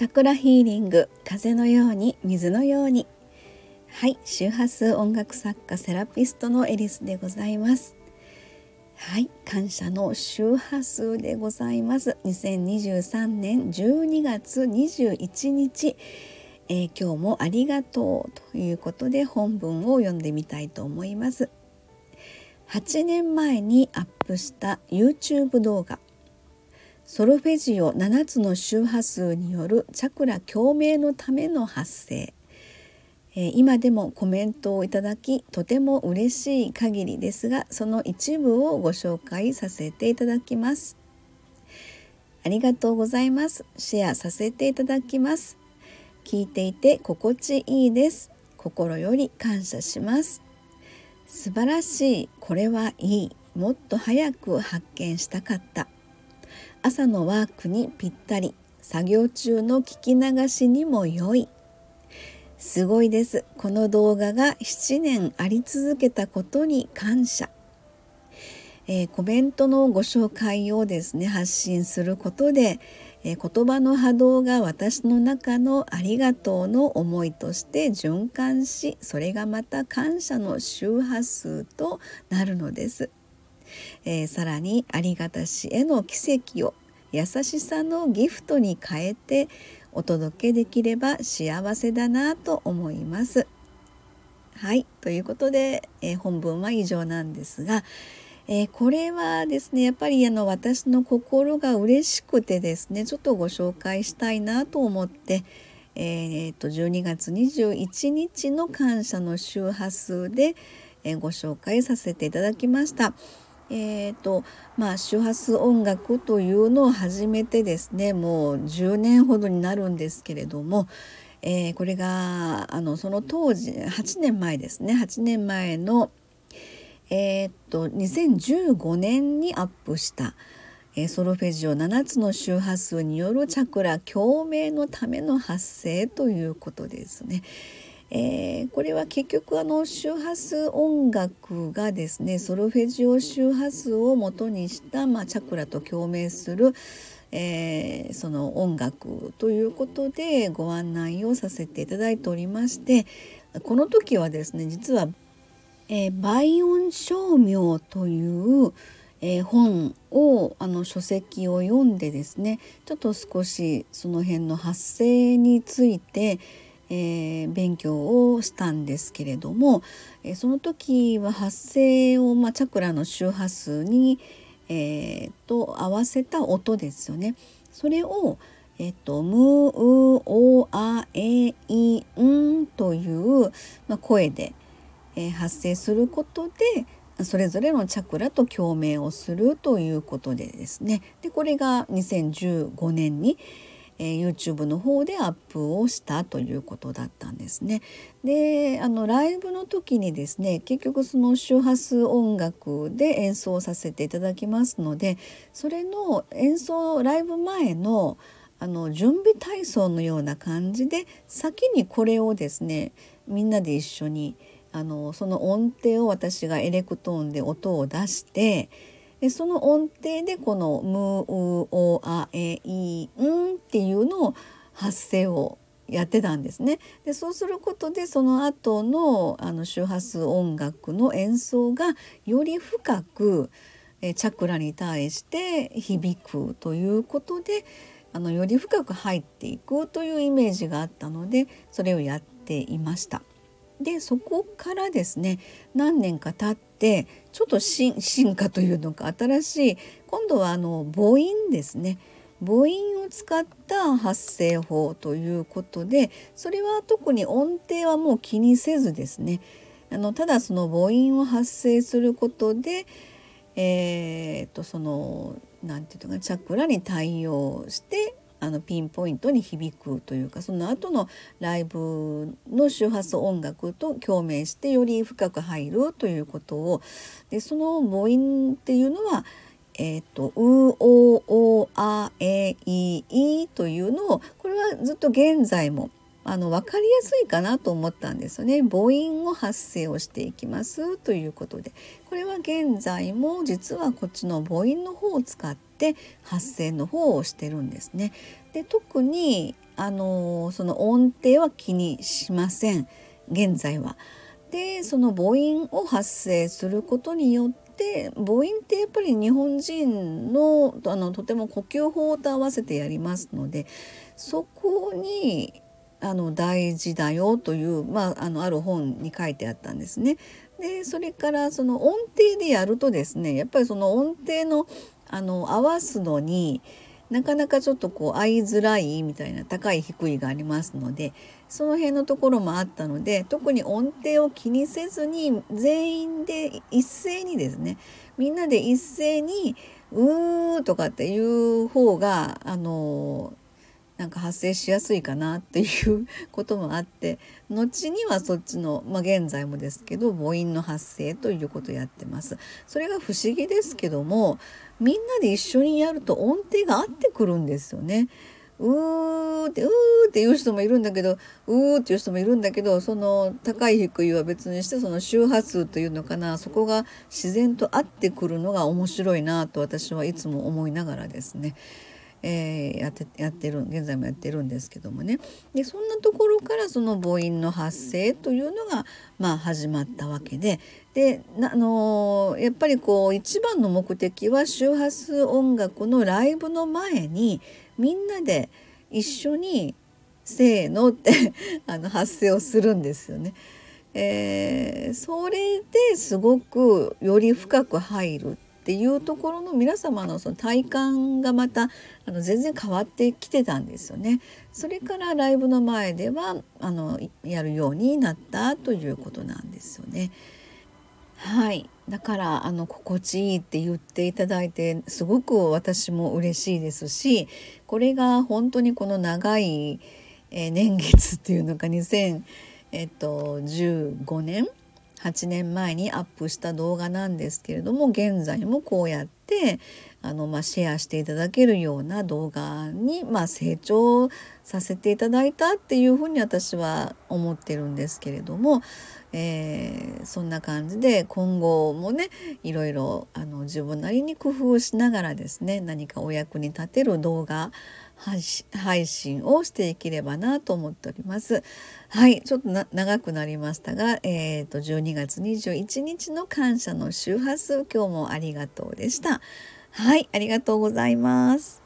チャクラヒーリング風のように水のように。はい周波数音楽作家セラピストのエリスでございます。はい感謝の周波数でございます。2023年12月21日、えー、今日もありがとうということで本文を読んでみたいと思います。8年前にアップした YouTube 動画。ソルフェジオ7つの周波数によるチャクラ共鳴のための発声。今でもコメントをいただきとても嬉しい限りですがその一部をご紹介させていただきます。ありがとうございます。シェアさせていただきます。聞いていて心地いいです。心より感謝します。素晴らしい。これはいい。もっと早く発見したかった。朝のワークにぴったり作業中の聞き流しにも良い。すごいです。この動画が7年あり続けたことに感謝、えー、コメントのご紹介をですね発信することで、えー、言葉の波動が私の中のありがとうの思いとして循環しそれがまた感謝の周波数となるのです。えー、さらにありがたしへの奇跡を優しさのギフトに変えてお届けできれば幸せだなと思います。はいということで、えー、本文は以上なんですが、えー、これはですねやっぱりあの私の心が嬉しくてですねちょっとご紹介したいなと思って、えー、と12月21日の感謝の周波数で、えご紹介させていただきました。えーとまあ、周波数音楽というのを始めてですねもう10年ほどになるんですけれども、えー、これがあのその当時8年前ですね8年前の、えーと、2015年にアップした「え、ソロフェジオ7つの周波数によるチャクラ共鳴のための発声」ということですね。えー、これは結局あの周波数音楽がですねソルフェジオ周波数をもとにした、まあ、チャクラと共鳴する、えー、その音楽ということでご案内をさせていただいておりましてこの時はですね実は、えー、倍音照明というえー、本をあの書籍を読んでですねちょっと少しその辺の発声について、えー、勉強をしたんですけれども、えー、その時は発声を、まあ、チャクラの周波数に、えー、と合わせた音ですよね。それをえっと、ムーオアエインという、まあ、声で、えー、発声することでそれぞれのチャクラと共鳴をするということでですねでこれが2015年に、えー、YouTube の方でアップをしたということだったんですね。であのライブの時にですね結局その周波数音楽で演奏させていただきますのでそれの演奏ライブ前のあの準備体操のような感じで先にこれをですねみんなで一緒にあのその音程を私がエレクトーンで音を出してでその音程でこの「ムーオアエイン」っていうのを発声をやってたんですね。でそうすることでその後のあの周波数音楽の演奏がより深くえチャクラに対して響くということであのより深く入っていくというイメージがあったのでそれをやっていました。でそこからですね何年か経ってちょっと進化というのか新しい今度はあの母音ですね。母音を使った発声法ということでそれは特に音程はもう気にせずですね。あのただその母音を発声することでえー、とその何て言うのかチャクラに対応してあのピンポイントに響くというかその後のライブの周波数音楽と共鳴してより深く入るということをでその母音っていうのはえーと、うおおあえいいというのをこれはずっと現在もあの分かりやすいかなと思ったんですよね母音を発声をしていきますということでこれは現在も実はこっちの母音の方を使って発声の方をしてるんですね。で特にあのその音程は気にしません現在は。でその母音を発声することによって母音ってやっぱり日本人のあのとても呼吸法と合わせてやりますのでそこにあの大事だよという、まあ、あのある本に書いてあったんですね。でそれからその音程でやるとですねやっぱりその音程のあの合わすのになかなかちょっとこう合いづらいみたいな高い低いがありますのでその辺のところもあったので特に音程を気にせずに全員で一斉にですねみんなで一斉に「うー」とかっていう方があのなんか発生しやすいかなっていうこともあって 後にはそっちの、まあ、現在もですけど母音の発生ということをやってます。それが不思議ですけどもみんなで一緒にやると音程が合ってくるんですよね。うーってうーって言う人もいるんだけどうーっていう人もいるんだけどその高い低いは別にしてその周波数というのかなそこが自然と合ってくるのが面白いなと私はいつも思いながらですねえー、やってやってる現在もやってるんですけどもねでそんなところからその母音の発声というのが、まあ、始まったわけでであのー、やっぱりこう一番の目的は周波数音楽のライブの前にみんなで一緒に「せーの」って あの発声をするんですよね。えー、それですごくより深く入るっていうところの皆様のその体感がまたあの全然変わってきてたんですよね。それからライブの前ではあのやるようになったということなんですよね。はいだからあの心地いいって言っていただいてすごく私も嬉しいですしこれが本当にこの長い、え年月っていうのか2015年8年前にアップした動画なんですけれども現在もこうやってあの、まあ、シェアしていただけるような動画に、まあ、成長させていただいたっていうふうに私は思ってるんですけれども、えー、そんな感じで今後もねいろいろあの自分なりに工夫しながらですね何かお役に立てる動画配信をしていければなと思っております。はい、ちょっと長くなりましたが、えーと、12月21日の感謝の周波数今日もありがとうでした。はい、ありがとうございます。